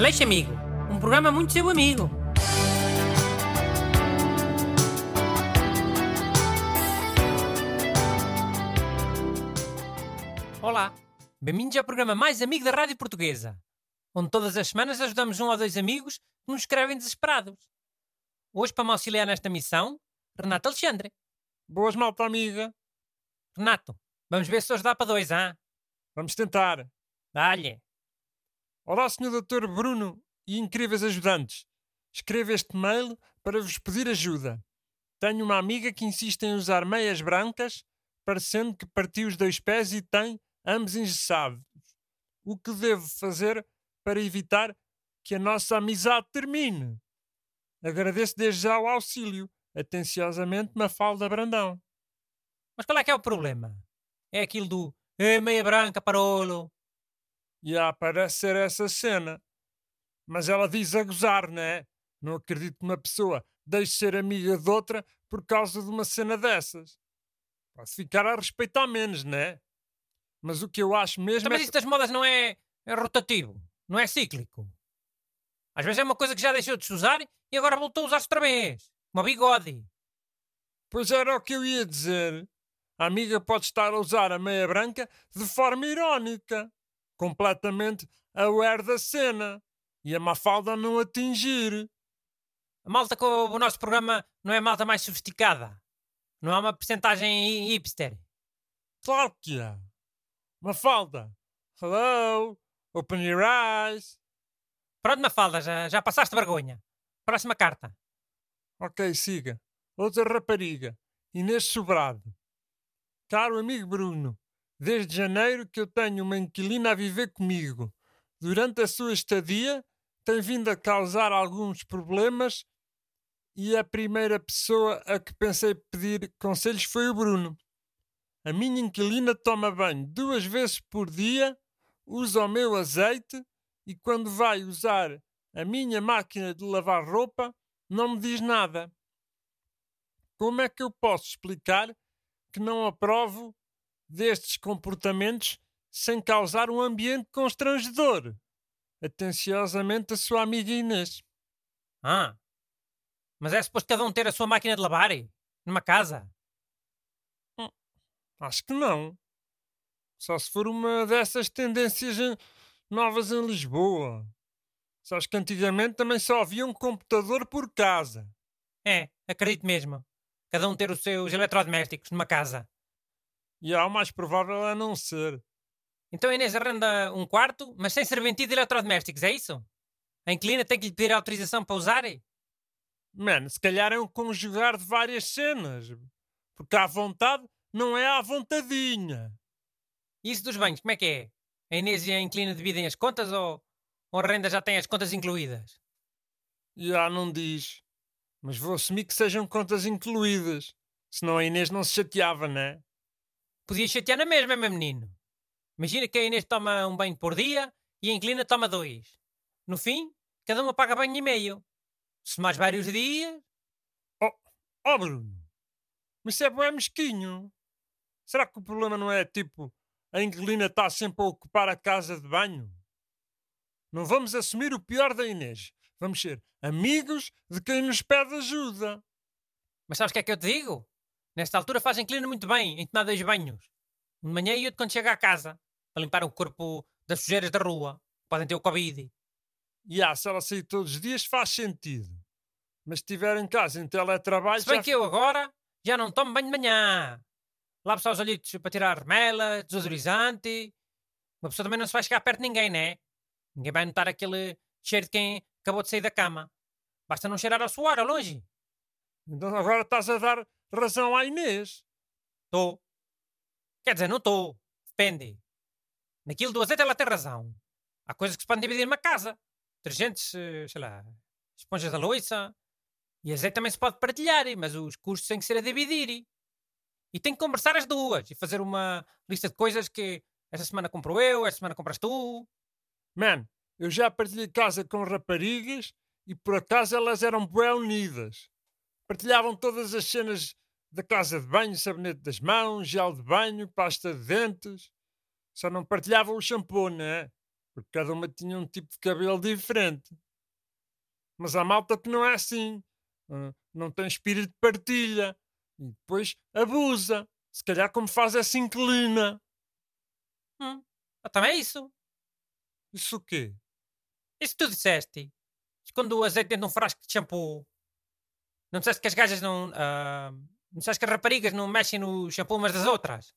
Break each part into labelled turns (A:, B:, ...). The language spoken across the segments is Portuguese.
A: Aleixo Amigo, um programa muito seu amigo. Olá, bem-vindos ao programa mais amigo da Rádio Portuguesa, onde todas as semanas ajudamos um ou dois amigos que nos escrevem desesperados. Hoje, para me auxiliar nesta missão, Renato Alexandre.
B: Boas, malta amiga.
A: Renato, vamos ver se hoje dá para dois, ah?
B: Vamos tentar.
A: Dá-lhe.
B: Olá, Sr. Dr. Bruno e incríveis ajudantes. Escrevo este mail para vos pedir ajuda. Tenho uma amiga que insiste em usar meias brancas, parecendo que partiu os dois pés e tem ambos engessados. O que devo fazer para evitar que a nossa amizade termine? Agradeço desde já o auxílio. Atenciosamente, Mafalda Brandão.
A: Mas qual é que é o problema? É aquilo do eh, meia branca, parolo.
B: E há, parece ser essa cena. Mas ela diz a gozar, não é? Não acredito que uma pessoa deixe ser amiga de outra por causa de uma cena dessas. Pode ficar a respeitar menos, não é? Mas o que eu acho mesmo
A: Também
B: é
A: isso das modas não é, é rotativo, não é cíclico. Às vezes é uma coisa que já deixou de se usar e agora voltou a usar-se outra vez. Uma bigode.
B: Pois era o que eu ia dizer. A amiga pode estar a usar a meia branca de forma irónica, completamente aware da cena, e a Mafalda não atingir.
A: A malta com o nosso programa não é a malta mais sofisticada. Não há uma percentagem hipster.
B: Claro que há. Mafalda, hello, open your eyes.
A: Pronto, Mafalda, já, já passaste vergonha. Próxima carta.
B: Ok, siga. Outra rapariga, Inês Sobrado. Caro amigo Bruno, desde janeiro que eu tenho uma inquilina a viver comigo. Durante a sua estadia, tem vindo a causar alguns problemas e a primeira pessoa a que pensei pedir conselhos foi o Bruno. A minha inquilina toma banho duas vezes por dia, usa o meu azeite e quando vai usar a minha máquina de lavar roupa, não me diz nada. Como é que eu posso explicar que não aprovo destes comportamentos sem causar um ambiente constrangedor? Atenciosamente a sua amiga Inês.
A: Ah, mas é suposto cada um ter a sua máquina de lavar? Numa casa?
B: Acho que não. Só se for uma dessas tendências novas em Lisboa. Sabes que antigamente também só havia um computador por casa.
A: É, acredito mesmo. Cada um ter os seus eletrodomésticos numa casa.
B: E há o mais provável é não ser.
A: Então a Inês arrenda um quarto, mas sem serventia de eletrodomésticos, é isso? A inquilina tem que lhe pedir autorização para usar?
B: Mano, se calhar é um conjugar de várias cenas. Porque à vontade não é à vontadinha.
A: E isso dos banhos, como é que é? A Inês e a inquilina dividem as contas ou, ou a renda já tem as contas incluídas?
B: Há não diz. Mas vou assumir que sejam contas incluídas. Senão a Inês não se chateava, né?
A: Podia chatear na mesma, meu menino. Imagina que a Inês toma um banho por dia e a inquilina toma dois. No fim, cada uma paga banho e meio. Se mais vários dias,
B: Ó Bruno, mas isso é bué mesquinho. Será que o problema não é tipo a inquilina está sempre a ocupar a casa de banho? Não vamos assumir o pior da Inês. Vamos ser amigos de quem nos pede ajuda.
A: Mas sabes o que é que eu te digo? Nesta altura faz a inquilina muito bem em tomar dois banhos. Um de manhã e outro quando chega a casa. Para limpar o corpo das sujeiras da rua. Podem ter o Covid.
B: E ah, se ela sair todos os dias faz sentido. Mas se estiver em casa em teletrabalho.
A: Se bem
B: já-
A: que eu agora já não tomo banho de manhã. Lavo só os olhitos para tirar remela, desodorizante. Uma pessoa também não se vai chegar perto de ninguém, né? Ninguém vai notar aquele cheiro de quem acabou de sair da cama. Basta não cheirar ao suor, ao longe.
B: Então agora estás a dar razão à Inês.
A: Estou. Quer dizer, não estou. Depende. Naquilo do azeite ela tem razão. Há coisas que se podem dividir numa casa. Detergentes, eh, sei lá, esponjas da louça. E azeite também se pode partilhar, mas os custos têm que ser a dividir. E tem que conversar as duas e fazer uma lista de coisas que esta semana compro eu, esta semana compras tu.
B: Man, eu já partilhei casa com raparigas e por acaso elas eram bué unidas. Partilhavam todas as cenas da casa de banho, sabonete das mãos, gel de banho, pasta de dentes. Só não partilhavam o shampoo, né? porque cada uma tinha um tipo de cabelo diferente. Mas há malta que não é assim. Uh, não tem espírito de partilha. E depois abusa. Se calhar como faz essa inquilina.
A: Hum, também é isso.
B: Isso o quê?
A: Isso que tu disseste. Esconde o azeite dentro de um frasco de shampoo. Não disseste que as gajas não. Uh, não disseste que as raparigas não mexem no shampoo umas das outras?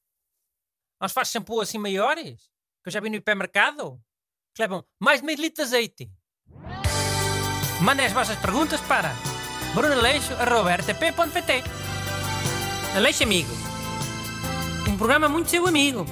A: Nós faz shampoo assim maiores? Que eu já vi no hipermercado? Que levam mais de meio litro de azeite. Mandem as vossas perguntas para brunaleixo.rtp.pt Aleixo Amigo. Um programa muito seu amigo.